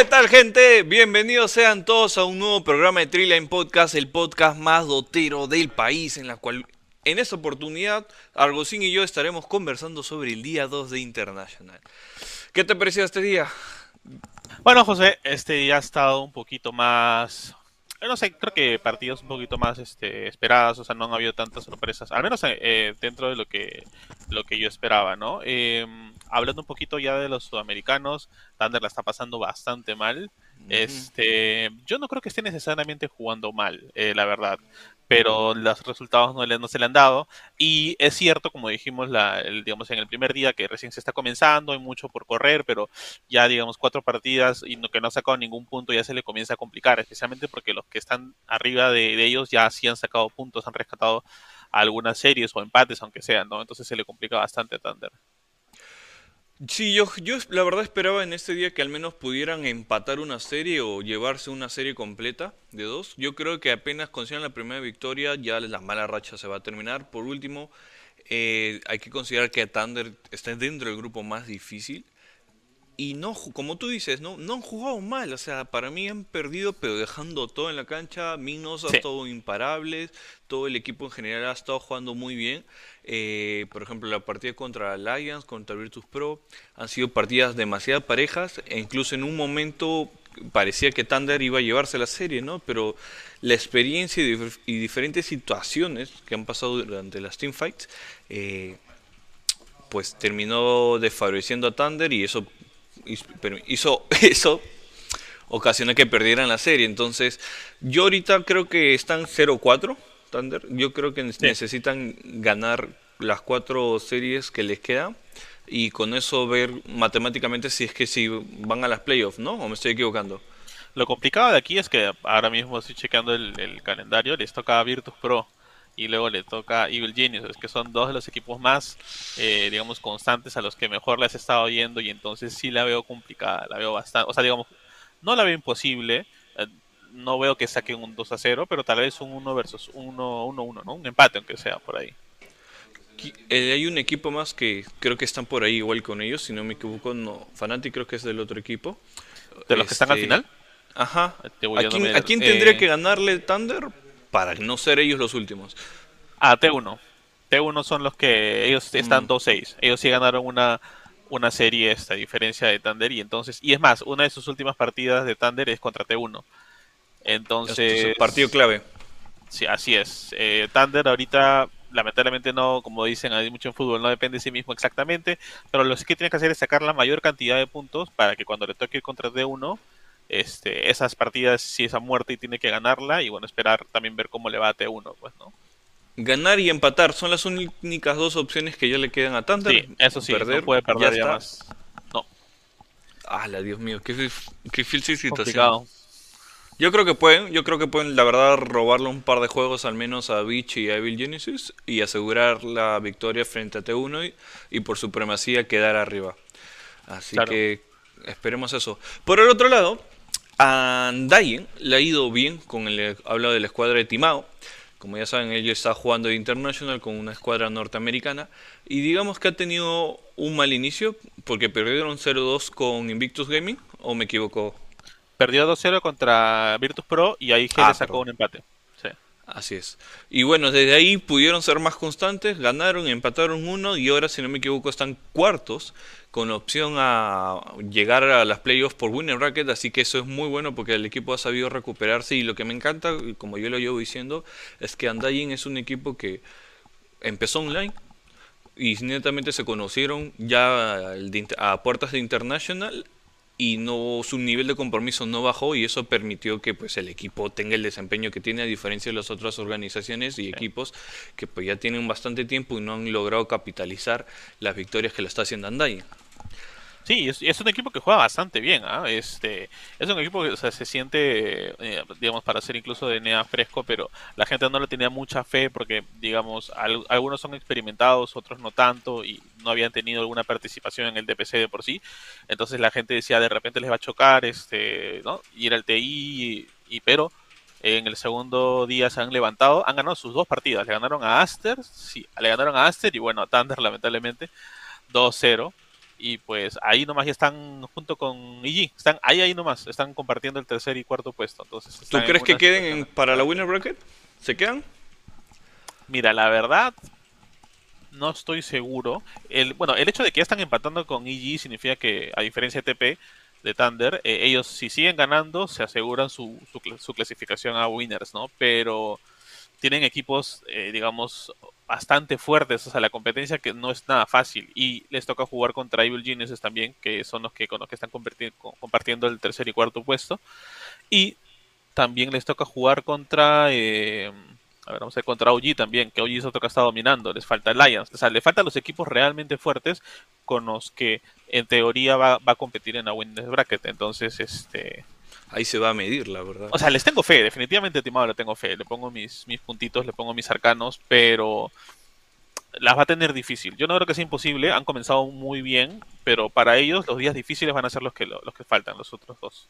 ¿Qué tal, gente? Bienvenidos sean todos a un nuevo programa de Triline Podcast, el podcast más dotero del país, en la cual en esta oportunidad Argosín y yo estaremos conversando sobre el día 2 de International. ¿Qué te pareció este día? Bueno, José, este día ha estado un poquito más no sé, creo que partidos un poquito más este, esperados, o sea, no han habido tantas sorpresas, al menos eh, dentro de lo que, lo que yo esperaba, ¿no? Em, hablando un poquito ya de los sudamericanos, Thunder la está pasando bastante mal. Este, yo no creo que esté necesariamente jugando mal, eh, la verdad pero los resultados no, le, no se le han dado. Y es cierto, como dijimos la, digamos, en el primer día, que recién se está comenzando, hay mucho por correr, pero ya, digamos, cuatro partidas y no, que no ha sacado ningún punto ya se le comienza a complicar, especialmente porque los que están arriba de, ellos ya sí han sacado puntos, han rescatado algunas series o empates, aunque sean, ¿no? Entonces se le complica bastante a Thunder. Sí, yo, yo la verdad esperaba en este día que al menos pudieran empatar una serie o llevarse una serie completa de dos. Yo creo que apenas consigan la primera victoria ya la mala racha se va a terminar. Por último, eh, hay que considerar que Thunder está dentro del grupo más difícil y no, como tú dices, no, no han jugado mal. O sea, para mí han perdido, pero dejando todo en la cancha. Minos ha estado imparables. Todo el equipo en general ha estado jugando muy bien. Eh, por ejemplo, la partida contra Alliance, contra Virtus Pro, han sido partidas demasiado parejas. E incluso en un momento parecía que Thunder iba a llevarse la serie, ¿no? Pero la experiencia y, diferentes situaciones que han pasado durante las teamfights, eh, pues terminó desfavoreciendo a Thunder y eso hizo eso ocasionó que perdieran la serie. Entonces, yo ahorita creo que están 0-4, Thunder. Yo creo que necesitan ganar las cuatro series que les quedan y con eso ver matemáticamente si es que si van a las playoffs, ¿no? ¿O me estoy equivocando? Lo complicado de aquí es que ahora mismo estoy checando el, el calendario, les toca Virtus Pro y luego le toca Evil Genius, que son dos de los equipos más, eh, digamos, constantes a los que mejor les he estado yendo y entonces sí la veo complicada, la veo bastante, o sea, digamos, no la veo imposible, eh, no veo que saquen un 2 a 0, pero tal vez un 1 versus 1, 1, 1, ¿no? Un empate, aunque sea por ahí. Eh, hay un equipo más que creo que están por ahí igual con ellos, si no me equivoco, no, Fanatic creo que es del otro equipo. ¿De los que están al este, final? Ajá. ¿A quién, tendría que ganarle Thunder para no ser ellos los últimos. Ah, T1. T1 son los que ellos están 2-6. Mm. Ellos sí ganaron una, una serie esta diferencia de Thunder y entonces y es más, una de sus últimas partidas de Thunder es contra T1. Entonces, es partido clave. Sí, así es. Eh, Thunder ahorita lamentablemente no, como dicen, hay mucho en fútbol, no depende de sí mismo exactamente, pero lo que tiene que hacer es sacar la mayor cantidad de puntos para que cuando le toque ir contra D1 este, esas partidas, si esa muerte y tiene que ganarla, y bueno, esperar también ver cómo le va a T1, pues, ¿no? Ganar y empatar son las únicas dos opciones que ya le quedan a Thunder. Sí, eso sí, perder, no puede perder ya, más. No. ¡Hala, Dios mío! ¡Qué, qué difícil situación! Yo creo que pueden, yo creo que pueden, la verdad, robarle un par de juegos al menos a Beach y a Evil Genesis y asegurar la victoria frente a T1 y, por supremacía quedar arriba. Así que esperemos eso. Por el otro lado, a le ha ido bien con el habla de la escuadra de Timao. Como ya saben, ella está jugando de International con una escuadra norteamericana. Y digamos que ha tenido un mal inicio porque perdieron 0-2 con Invictus Gaming. ¿O me equivoco? Perdió 2-0 contra Virtus Pro y ahí G le ah, sacó un empate. Así es. Y bueno, desde ahí pudieron ser más constantes, ganaron, empataron uno y ahora, si no me equivoco, están cuartos con opción a llegar a las playoffs por Winner Racket, así que eso es muy bueno porque el equipo ha sabido recuperarse y lo que me encanta, como yo lo llevo diciendo, es que Andayin es un equipo que empezó online y netamente se conocieron ya a puertas de International y no su nivel de compromiso no bajó y eso permitió que pues el equipo tenga el desempeño que tiene a diferencia de las otras organizaciones y equipos que pues ya tienen bastante tiempo y no han logrado capitalizar las victorias que le está haciendo Andai. Sí, es, un equipo que juega bastante bien. ¿ah? Este, es un equipo que se siente, eh, digamos, para ser incluso de NEA fresco, pero la gente no le tenía mucha fe porque, digamos, algunos son experimentados, otros no tanto, y no habían tenido alguna participación en el DPC de por sí. Entonces la gente decía, de repente les va a chocar, este, ¿no? Y era TI, y, pero en el segundo día se han levantado, han ganado sus dos partidas, le ganaron a Aster, sí, le ganaron a Aster y bueno, a Thunder lamentablemente 2-0 Y pues ahí nomás ya están junto con IG. Están ahí, ahí nomás. Están compartiendo el tercer y cuarto puesto. Entonces, ¿Tú crees que queden para la winner bracket? ¿Se quedan? Mira, la verdad, no estoy seguro. El, bueno, el hecho de que ya están empatando con EG significa que, a diferencia de TP, de Thunder, eh, ellos si siguen ganando se aseguran su, su, clasificación a winners, ¿no? Pero tienen equipos, eh, digamos, bastante fuertes, o sea, la competencia que no es nada fácil y les toca jugar contra Evil Geniuses también, que son los que con los que están compartiendo el tercer y cuarto puesto y también les toca jugar contra eh, a ver, vamos a ver contra OG también, que OG es otro que está dominando. Les falta Alliance. O sea, le faltan los equipos realmente fuertes con los que en teoría va, a competir en la Winners Bracket. Entonces, este. Ahí se va a medir, la verdad. O sea, les tengo fe, definitivamente, Timado, le tengo fe. Le pongo mis, mis puntitos, le pongo mis arcanos, pero las va a tener difícil. Yo no creo que sea imposible, han comenzado muy bien, pero para ellos los días difíciles van a ser los que, los que faltan, los otros dos.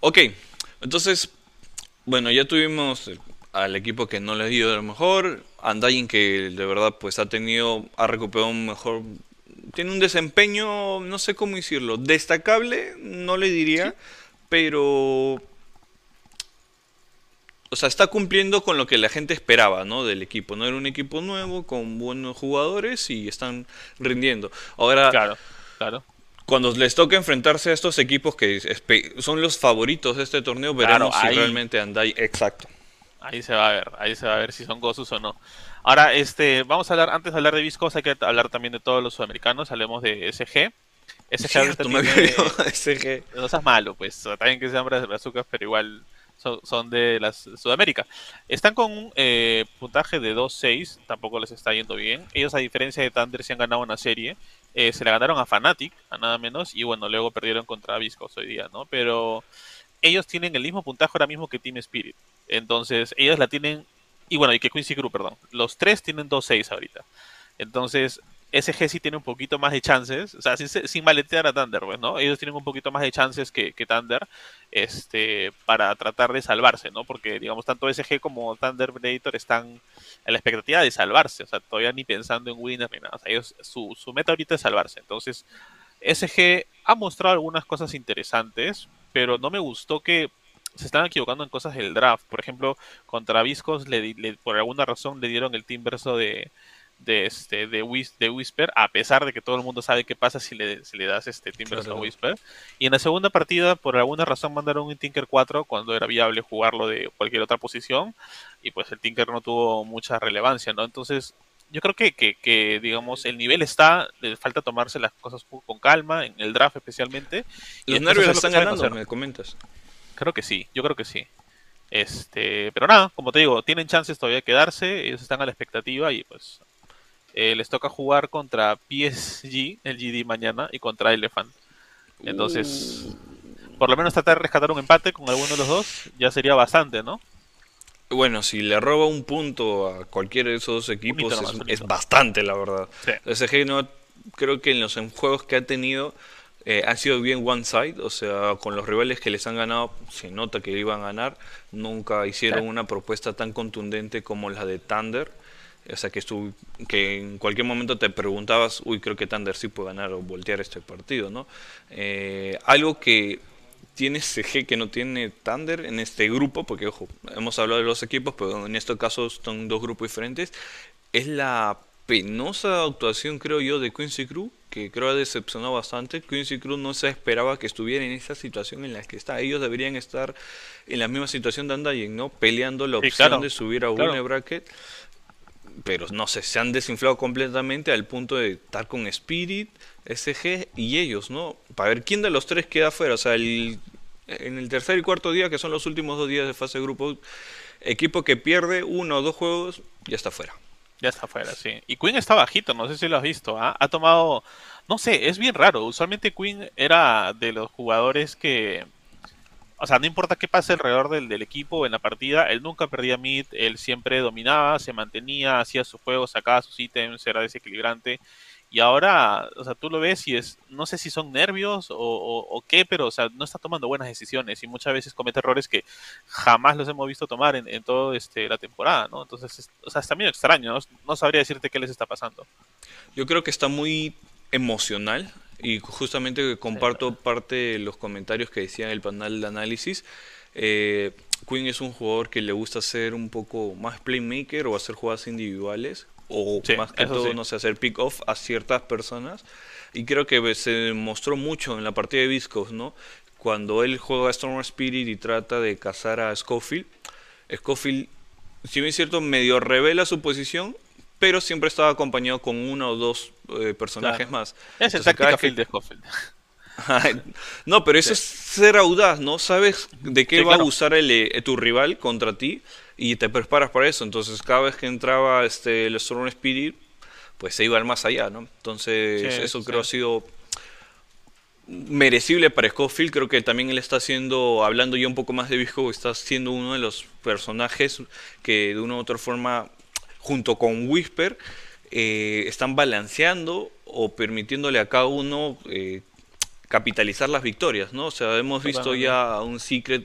Ok, entonces, bueno, ya tuvimos al equipo que no le dio lo mejor, Andain que de verdad pues ha tenido, ha recuperado un mejor, tiene un desempeño, no sé cómo decirlo, destacable, no le diría, pero... O sea, está cumpliendo con lo que la gente esperaba, ¿no? Del equipo. No era un equipo nuevo, con buenos jugadores y están rindiendo. Ahora, claro, claro cuando les toca enfrentarse a estos equipos que son los favoritos de este torneo, veremos si realmente Andai. Exacto. Ahí se va a ver, ahí se va a ver si son Gozus o no. Ahora, este, vamos a hablar, antes de hablar de Viscos, hay que hablar también de todos los sudamericanos, hablemos de SG. SG tiene... SG. No seas malo, pues, también que sean azúcar, pero igual son, de las Sudamérica. Están con un eh, puntaje de 2-6, tampoco les está yendo bien. Ellos, a diferencia de Thunder, se han ganado una serie. Eh, se la ganaron a Fnatic, a nada menos, y bueno, luego perdieron contra Viscos hoy día, ¿no? Pero ellos tienen el mismo puntaje ahora mismo que Team Spirit. Entonces, ellos la tienen. Y bueno, y que Quincy Crew, perdón. Los tres tienen 2-6 ahorita. Entonces, SG sí tiene un poquito más de chances. O sea, sin, maletear a Thunder, pues, ¿no? Ellos tienen un poquito más de chances que, que, Thunder este, para tratar de salvarse, ¿no? Porque, digamos, tanto SG como Thunder Predator están en la expectativa de salvarse. O sea, todavía ni pensando en winners ni nada. O sea, ellos, su, su meta ahorita es salvarse. Entonces, SG ha mostrado algunas cosas interesantes, pero no me gustó que se están equivocando en cosas del draft. Por ejemplo, contra Viscos, le, por alguna razón le dieron el team verso de, de, este, de, Whisper, a pesar de que todo el mundo sabe qué pasa si le, le das este team verso a Whisper. Y en la segunda partida, por alguna razón, mandaron un Tinker 4 cuando era viable jugarlo de cualquier otra posición. Y pues el Tinker no tuvo mucha relevancia, ¿no? Entonces, yo creo que, que, digamos, el nivel está, le falta tomarse las cosas con calma, en el draft especialmente. Los nervios están ganando, me comentas. Creo que sí, yo creo que sí. Este, pero nada, como te digo, tienen chances todavía de quedarse, ellos están a la expectativa y pues eh, les toca jugar contra PSG, el GD mañana, y contra Elephant. Entonces, uh. por lo menos tratar de rescatar un empate con alguno de los dos ya sería bastante, ¿no? Bueno, si le roba un punto a cualquiera de esos dos equipos es, bastante, la verdad. Sí. SG no, creo que en los juegos que ha tenido eh, ha sido bien one side, o sea, con los rivales que les han ganado se nota que iban a ganar. Nunca hicieron una propuesta tan contundente como la de Thunder. O sea, que, que en cualquier momento te preguntabas, uy, creo que Thunder sí puede ganar o voltear este partido, ¿no? Eh, algo que tiene CG que no tiene Thunder en este grupo, porque ojo, hemos hablado de los equipos, pero en este caso son dos grupos diferentes, es la penosa actuación, creo yo, de Quincy Cruz, que creo ha decepcionado bastante. Quincy Cruz no se esperaba que estuviera en esa situación en la que está. Ellos deberían estar en la misma situación de Andayen, ¿no? Peleando la opción de subir a un bracket. Pero no sé, se han desinflado completamente al punto de estar con Spirit, SG y ellos, ¿no? Para ver quién de los tres queda fuera. O sea, el en el tercer y cuarto día, que son los últimos dos días de fase de grupo, equipo que pierde uno o dos juegos, ya está fuera. Ya está fuera, sí. Y Queen está bajito, no sé si lo has visto. ¿ah? Ha tomado, no sé, es bien raro. Usualmente Queen era de los jugadores que, o sea, no importa qué pase alrededor del, del equipo en la partida, él nunca perdía mid, él siempre dominaba, se mantenía, hacía su juego, sacaba sus ítems, era desequilibrante. Y ahora, o sea, tú lo ves y es, no sé si son nervios o, qué, pero, o sea, no está tomando buenas decisiones y muchas veces comete errores que jamás los hemos visto tomar en, en toda este, la temporada, ¿no? Entonces, o sea, está medio extraño, ¿no? sabría decirte qué les está pasando. Yo creo que está muy emocional y justamente comparto parte de los comentarios que decía en el panel de análisis. Eh, Quinn es un jugador que le gusta ser un poco más playmaker o hacer jugadas individuales o más que todo, no sé, hacer pick-off a ciertas personas. Y creo que se mostró mucho en la partida de Viscos, ¿no? Cuando él juega a Storm Spirit y trata de cazar a Schofield, Schofield, si bien es cierto, medio revela su posición, pero siempre estaba acompañado con uno o dos eh, personajes más. Es el táctica de Schofield. no, pero eso es ser audaz, ¿no? Sabes de qué va a usar el, eh, tu rival contra ti y te preparas para eso. Entonces, cada vez que entraba este, el Storm Spirit, pues se iba al más allá, ¿no? Entonces, eso creo ha sido merecible para Schofield. Creo que también él está haciendo, hablando ya un poco más de Visco, está siendo uno de los personajes que de una u otra forma junto con Whisper, eh, están balanceando o permitiéndole a cada uno eh, capitalizar las victorias, ¿no? O sea, hemos visto ya un Secret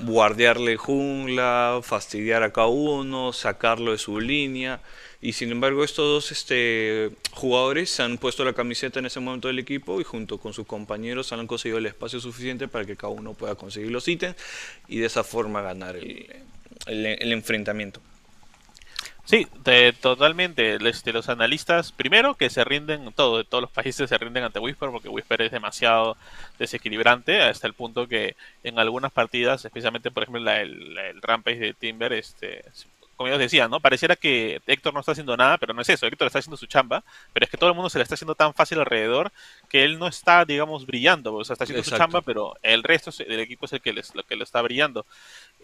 guardiarle jungla, fastidiar a cada uno, sacarlo de su línea. Y sin embargo, estos dos este, jugadores se han puesto la camiseta en ese momento del equipo y junto con sus compañeros han conseguido el espacio suficiente para que cada uno pueda conseguir los ítems y de esa forma ganar el enfrentamiento. Sí, totalmente. Este, los analistas, primero que se rinden, todo, todos los países se rinden ante Whisper porque Whisper es demasiado desequilibrante hasta el punto que en algunas partidas, especialmente por ejemplo el, el Rampage de Timber, este, como ellos decían, ¿no? Pareciera que Héctor no está haciendo nada, pero no es eso. Héctor está haciendo su chamba, pero es que todo el mundo se le está haciendo tan fácil alrededor que él no está, digamos, brillando. O sea, está haciendo su chamba, pero el resto del equipo es el que, les, lo que lo está brillando.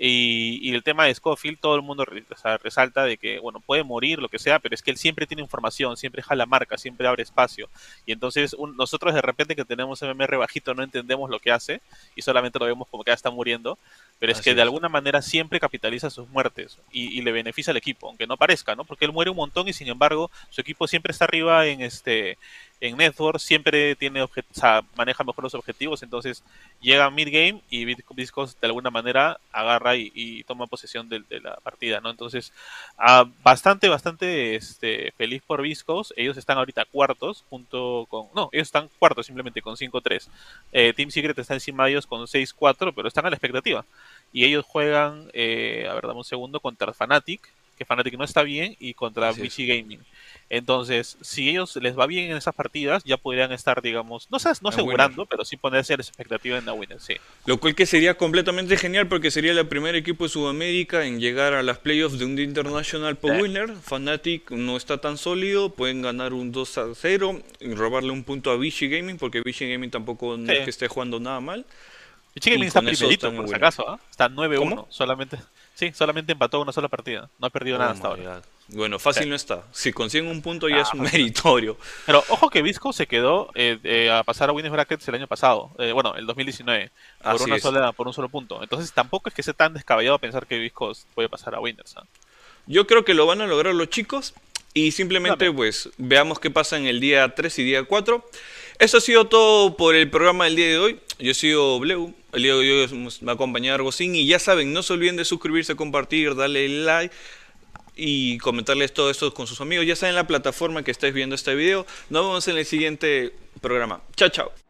Y, el tema de Scofield, todo el mundo resalta de que, bueno, puede morir, lo que sea, pero es que él siempre tiene información, siempre jala marca, siempre abre espacio. Y entonces nosotros de repente que tenemos MMR bajito no entendemos lo que hace y solamente lo vemos como que ya está muriendo, pero es que de alguna manera siempre capitaliza sus muertes y, le beneficia al equipo, aunque no parezca, ¿no? Porque él muere un montón y sin embargo su equipo siempre está arriba en este en Network siempre tiene o sea, maneja mejor los objetivos, entonces llega a mid-game y Viscos de alguna manera agarra y, toma posesión de, la partida, ¿no? Entonces, ah, bastante, bastante este, feliz por Viscos, ellos están ahorita cuartos, junto con, no, ellos están cuartos simplemente con 5-3, eh, Team Secret está encima de ellos con 6-4, pero están a la expectativa, y ellos juegan, eh, a ver, dame un segundo, contra Fnatic, que Fnatic no está bien, y contra Vichy Gaming. Entonces, si ellos les va bien en esas partidas, ya podrían estar, digamos, no, no asegurando, pero sí ponerse la expectativa en la winner, sí. Lo cual que sería completamente genial porque sería el primer equipo de Sudamérica en llegar a las playoffs de un International por Winner. Fnatic no está tan sólido, pueden ganar un 2 a 0 y robarle un punto a Vichy Gaming porque Vichy Gaming tampoco no es que esté jugando nada mal. Vichy Gaming está primerito, por si acaso, ¿ah? está 9-1 solamente. Sí, solamente empató una sola partida. No ha perdido oh nada hasta ahora. Bueno, fácil no está. Si consiguen un punto ya es ah, meritorio. Pero ojo que Visco se quedó eh, eh, a pasar a Winners Brackets el año pasado. Eh, bueno, el 2019. Por, una sola, por un solo punto. Entonces tampoco es que sea tan descabellado pensar que Visco puede pasar a Winners. ¿ah? Yo creo que lo van a lograr los chicos. Y simplemente pues veamos qué pasa en el día 3 y día 4. Eso ha sido todo por el programa del día de hoy. Yo he sido Bleu. El día de hoy me acompaña Argocín. Y ya saben, no se olviden de suscribirse, compartir, darle like y comentarles todo esto con sus amigos. Ya saben la plataforma que estáis viendo este video. Nos vemos en el siguiente programa. Chao, chao.